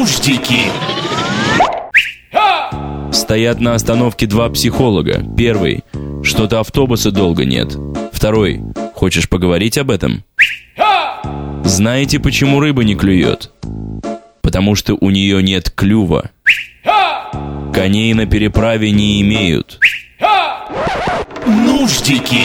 Нуждики. Стоят на остановке два психолога. Первый. Что-то автобуса долго нет. Второй. Хочешь поговорить об этом? Знаете, почему рыба не клюет? Потому что у нее нет клюва. Коней на переправе не имеют. Нуждики.